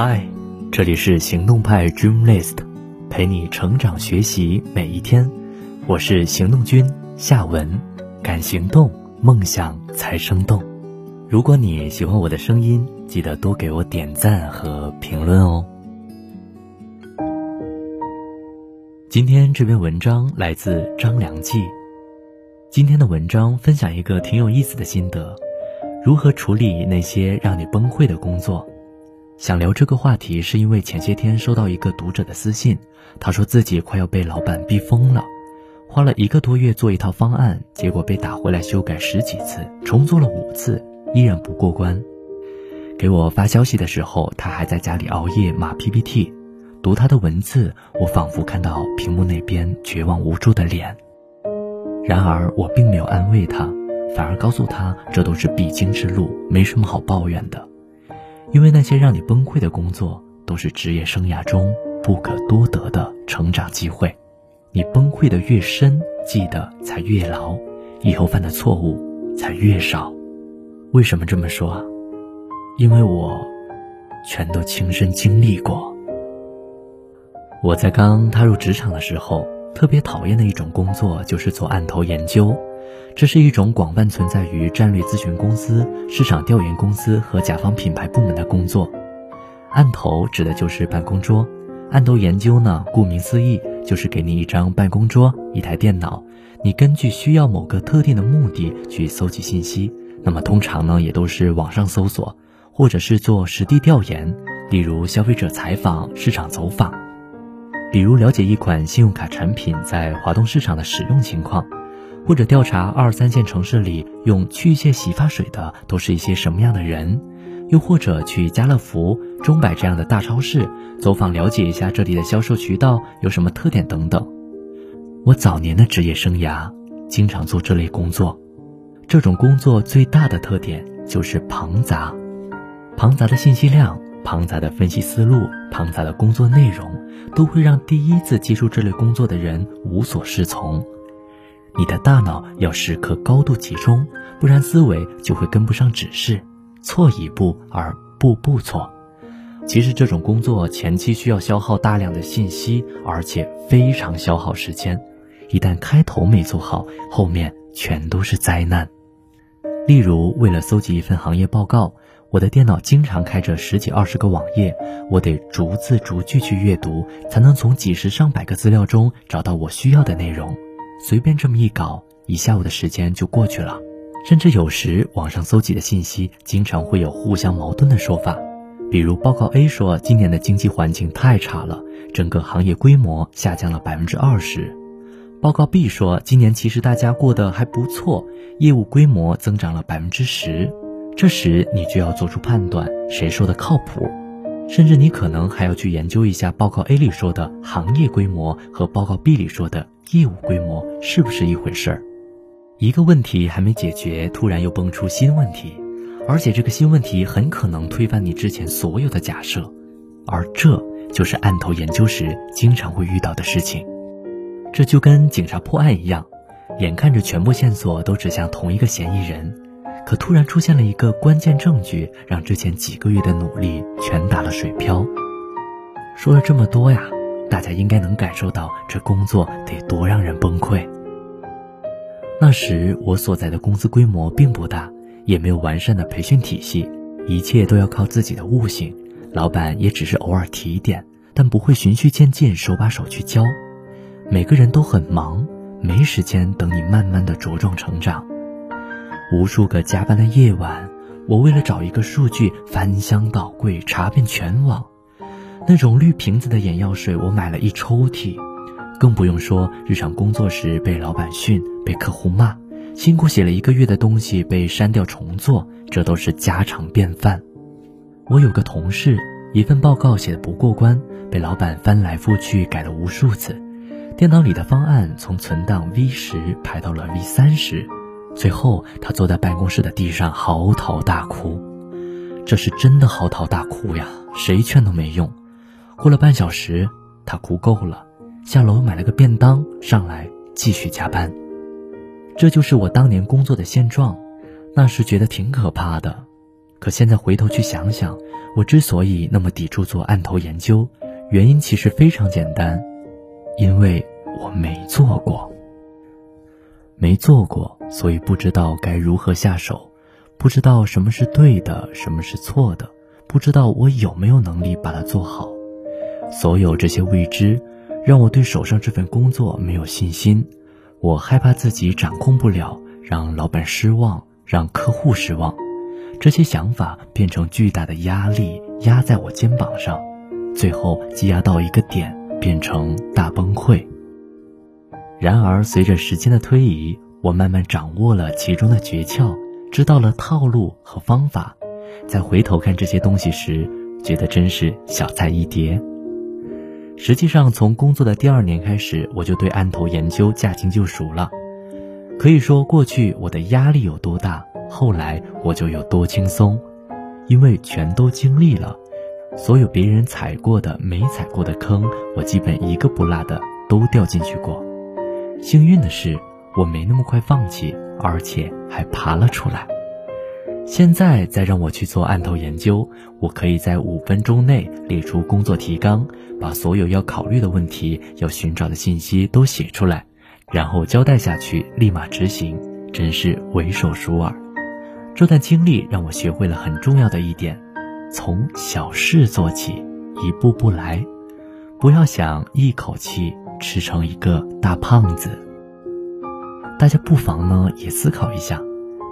嗨，这里是行动派 Dream List，陪你成长学习每一天。我是行动君夏文，敢行动，梦想才生动。如果你喜欢我的声音，记得多给我点赞和评论哦。今天这篇文章来自张良记。今天的文章分享一个挺有意思的心得：如何处理那些让你崩溃的工作。想聊这个话题，是因为前些天收到一个读者的私信，他说自己快要被老板逼疯了，花了一个多月做一套方案，结果被打回来修改十几次，重做了五次，依然不过关。给我发消息的时候，他还在家里熬夜码 PPT，读他的文字，我仿佛看到屏幕那边绝望无助的脸。然而我并没有安慰他，反而告诉他这都是必经之路，没什么好抱怨的。因为那些让你崩溃的工作，都是职业生涯中不可多得的成长机会。你崩溃的越深，记得才越牢，以后犯的错误才越少。为什么这么说啊？因为我全都亲身经历过。我在刚踏入职场的时候，特别讨厌的一种工作就是做案头研究。这是一种广泛存在于战略咨询公司、市场调研公司和甲方品牌部门的工作。案头指的就是办公桌，案头研究呢，顾名思义，就是给你一张办公桌、一台电脑，你根据需要某个特定的目的去搜集信息。那么通常呢，也都是网上搜索，或者是做实地调研，例如消费者采访、市场走访，比如了解一款信用卡产品在华东市场的使用情况。或者调查二三线城市里用去屑洗发水的都是一些什么样的人，又或者去家乐福、中百这样的大超市走访了解一下这里的销售渠道有什么特点等等。我早年的职业生涯经常做这类工作，这种工作最大的特点就是庞杂，庞杂的信息量、庞杂的分析思路、庞杂的工作内容，都会让第一次接触这类工作的人无所适从。你的大脑要时刻高度集中，不然思维就会跟不上指示，错一步而步步错。其实这种工作前期需要消耗大量的信息，而且非常消耗时间。一旦开头没做好，后面全都是灾难。例如，为了搜集一份行业报告，我的电脑经常开着十几二十个网页，我得逐字逐句去阅读，才能从几十上百个资料中找到我需要的内容。随便这么一搞，一下午的时间就过去了。甚至有时网上搜集的信息经常会有互相矛盾的说法，比如报告 A 说今年的经济环境太差了，整个行业规模下降了百分之二十；报告 B 说今年其实大家过得还不错，业务规模增长了百分之十。这时你就要做出判断，谁说的靠谱？甚至你可能还要去研究一下报告 A 里说的行业规模和报告 B 里说的业务规模是不是一回事儿。一个问题还没解决，突然又蹦出新问题，而且这个新问题很可能推翻你之前所有的假设，而这就是案头研究时经常会遇到的事情。这就跟警察破案一样，眼看着全部线索都指向同一个嫌疑人。可突然出现了一个关键证据，让之前几个月的努力全打了水漂。说了这么多呀，大家应该能感受到这工作得多让人崩溃。那时我所在的公司规模并不大，也没有完善的培训体系，一切都要靠自己的悟性。老板也只是偶尔提点，但不会循序渐进，手把手去教。每个人都很忙，没时间等你慢慢的茁壮成长。无数个加班的夜晚，我为了找一个数据翻箱倒柜查遍全网。那种绿瓶子的眼药水，我买了一抽屉。更不用说日常工作时被老板训、被客户骂，辛苦写了一个月的东西被删掉重做，这都是家常便饭。我有个同事，一份报告写的不过关，被老板翻来覆去改了无数次，电脑里的方案从存档 V 十排到了 V 三十。最后，他坐在办公室的地上嚎啕大哭，这是真的嚎啕大哭呀！谁劝都没用。过了半小时，他哭够了，下楼买了个便当上来继续加班。这就是我当年工作的现状，那时觉得挺可怕的。可现在回头去想想，我之所以那么抵触做案头研究，原因其实非常简单，因为我没做过。没做过，所以不知道该如何下手，不知道什么是对的，什么是错的，不知道我有没有能力把它做好。所有这些未知，让我对手上这份工作没有信心。我害怕自己掌控不了，让老板失望，让客户失望。这些想法变成巨大的压力，压在我肩膀上，最后积压到一个点，变成大崩溃。然而，随着时间的推移，我慢慢掌握了其中的诀窍，知道了套路和方法。在回头看这些东西时，觉得真是小菜一碟。实际上，从工作的第二年开始，我就对案头研究驾轻就熟了。可以说，过去我的压力有多大，后来我就有多轻松，因为全都经历了。所有别人踩过的、没踩过的坑，我基本一个不落的都掉进去过。幸运的是，我没那么快放弃，而且还爬了出来。现在再让我去做案头研究，我可以在五分钟内列出工作提纲，把所有要考虑的问题、要寻找的信息都写出来，然后交代下去，立马执行，真是为手熟耳。这段经历让我学会了很重要的一点：从小事做起，一步步来，不要想一口气。吃成一个大胖子。大家不妨呢也思考一下，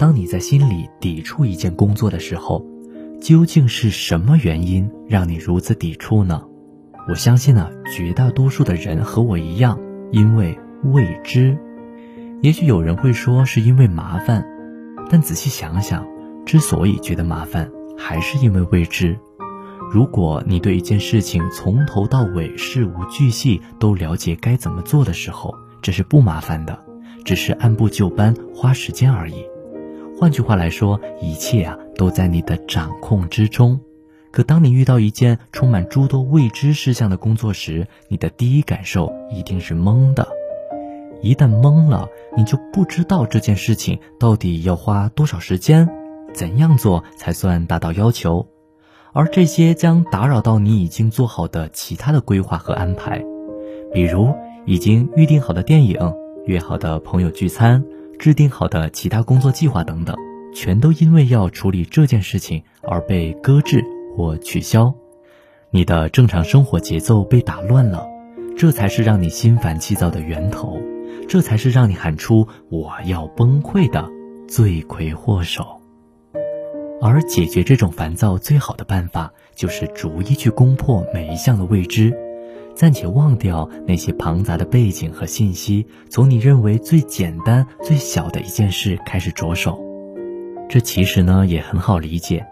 当你在心里抵触一件工作的时候，究竟是什么原因让你如此抵触呢？我相信呢，绝大多数的人和我一样，因为未知。也许有人会说是因为麻烦，但仔细想想，之所以觉得麻烦，还是因为未知。如果你对一件事情从头到尾事无巨细都了解该怎么做的时候，这是不麻烦的，只是按部就班花时间而已。换句话来说，一切啊都在你的掌控之中。可当你遇到一件充满诸多未知事项的工作时，你的第一感受一定是懵的。一旦懵了，你就不知道这件事情到底要花多少时间，怎样做才算达到要求。而这些将打扰到你已经做好的其他的规划和安排，比如已经预定好的电影、约好的朋友聚餐、制定好的其他工作计划等等，全都因为要处理这件事情而被搁置或取消。你的正常生活节奏被打乱了，这才是让你心烦气躁的源头，这才是让你喊出“我要崩溃”的罪魁祸首。而解决这种烦躁最好的办法，就是逐一去攻破每一项的未知，暂且忘掉那些庞杂的背景和信息，从你认为最简单、最小的一件事开始着手。这其实呢也很好理解，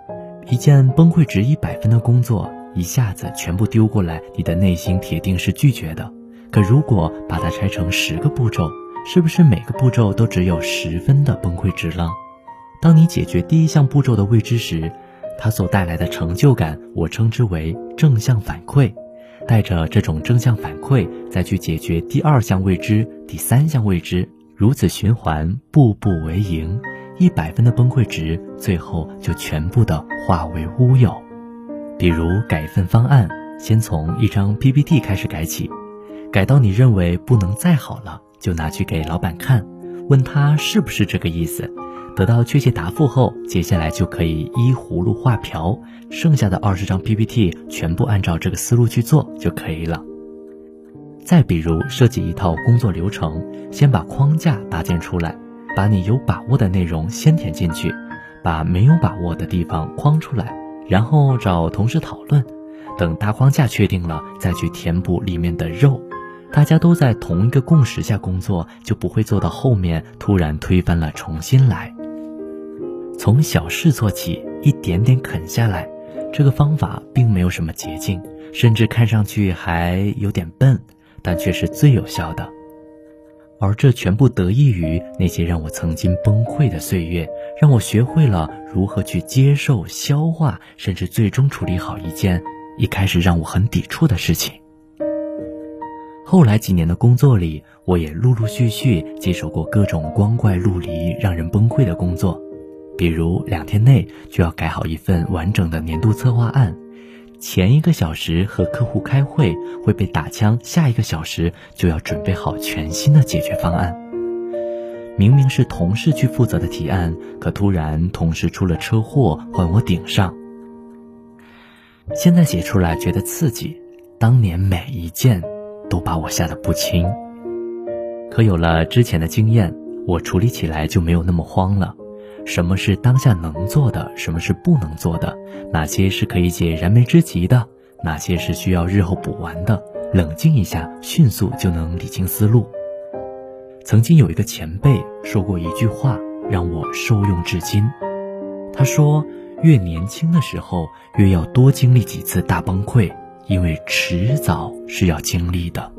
一件崩溃值一百分的工作，一下子全部丢过来，你的内心铁定是拒绝的。可如果把它拆成十个步骤，是不是每个步骤都只有十分的崩溃值了？当你解决第一项步骤的未知时，它所带来的成就感，我称之为正向反馈。带着这种正向反馈，再去解决第二项未知、第三项未知，如此循环，步步为营。一百分的崩溃值，最后就全部的化为乌有。比如改一份方案，先从一张 PPT 开始改起，改到你认为不能再好了，就拿去给老板看，问他是不是这个意思。得到确切答复后，接下来就可以依葫芦画瓢，剩下的二十张 PPT 全部按照这个思路去做就可以了。再比如设计一套工作流程，先把框架搭建出来，把你有把握的内容先填进去，把没有把握的地方框出来，然后找同事讨论，等大框架确定了，再去填补里面的肉。大家都在同一个共识下工作，就不会做到后面突然推翻了重新来。从小事做起，一点点啃下来，这个方法并没有什么捷径，甚至看上去还有点笨，但却是最有效的。而这全部得益于那些让我曾经崩溃的岁月，让我学会了如何去接受、消化，甚至最终处理好一件一开始让我很抵触的事情。后来几年的工作里，我也陆陆续续接手过各种光怪陆离、让人崩溃的工作。比如两天内就要改好一份完整的年度策划案，前一个小时和客户开会会被打枪，下一个小时就要准备好全新的解决方案。明明是同事去负责的提案，可突然同事出了车祸，换我顶上。现在写出来觉得刺激，当年每一件都把我吓得不轻。可有了之前的经验，我处理起来就没有那么慌了。什么是当下能做的，什么是不能做的，哪些是可以解燃眉之急的，哪些是需要日后补完的，冷静一下，迅速就能理清思路。曾经有一个前辈说过一句话，让我受用至今。他说。越年轻的时候，越要多经历几次大崩溃，因为迟早是要经历的。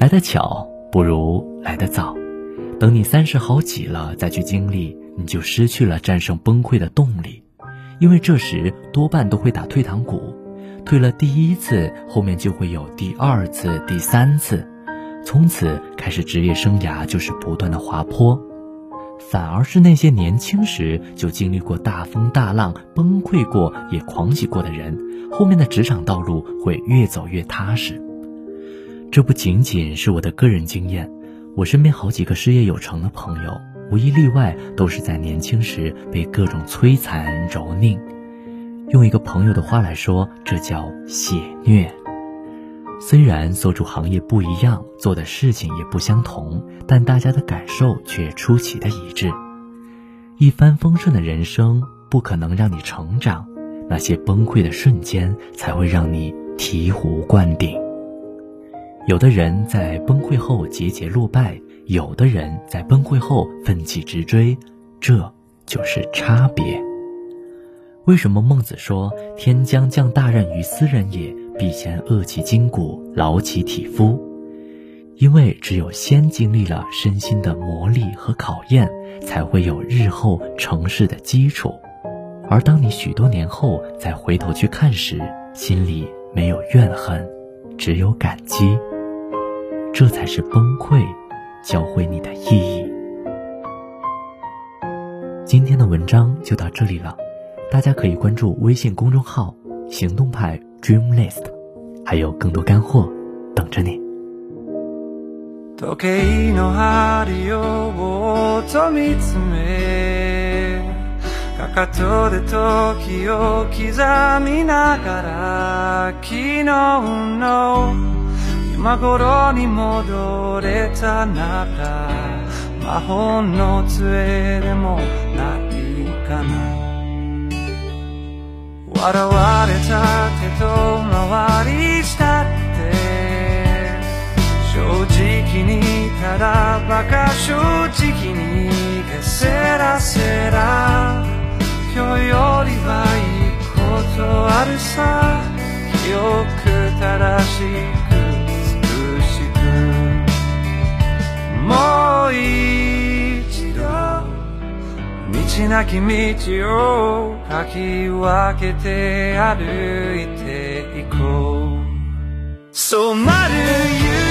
来得巧不如来得早，等你三十好几了再去经历，你就失去了战胜崩溃的动力，因为这时多半都会打退堂鼓。退了第一次，后面就会有第二次、第三次，从此开始职业生涯就是不断的滑坡。反而是那些年轻时就经历过大风大浪、崩溃过也狂喜过的人，后面的职场道路会越走越踏实。这不仅仅是我的个人经验，我身边好几个事业有成的朋友，无一例外都是在年轻时被各种摧残蹂躏。用一个朋友的话来说，这叫血虐。虽然所处行业不一样，做的事情也不相同，但大家的感受却出奇的一致。一帆风顺的人生不可能让你成长，那些崩溃的瞬间才会让你醍醐灌顶。有的人在崩溃后节节落败，有的人在崩溃后奋起直追，这就是差别。为什么孟子说“天将降大任于斯人也”？必先饿其筋骨，劳其体肤，因为只有先经历了身心的磨砺和考验，才会有日后成事的基础。而当你许多年后再回头去看时，心里没有怨恨，只有感激。这才是崩溃教会你的意义。今天的文章就到这里了，大家可以关注微信公众号“行动派”。Dream List，还有更多干货等着你。時計の針をぼーっと見つめかかとで時を刻みながら昨日の 今頃に戻れたなら魔法の杖でもないかな。笑われた手と回りしたって正直にただバカ正直にけせらせら今日よりはいいことあるさ。記憶正しくもう一度道なき道をかき分けて歩いていこう。染まる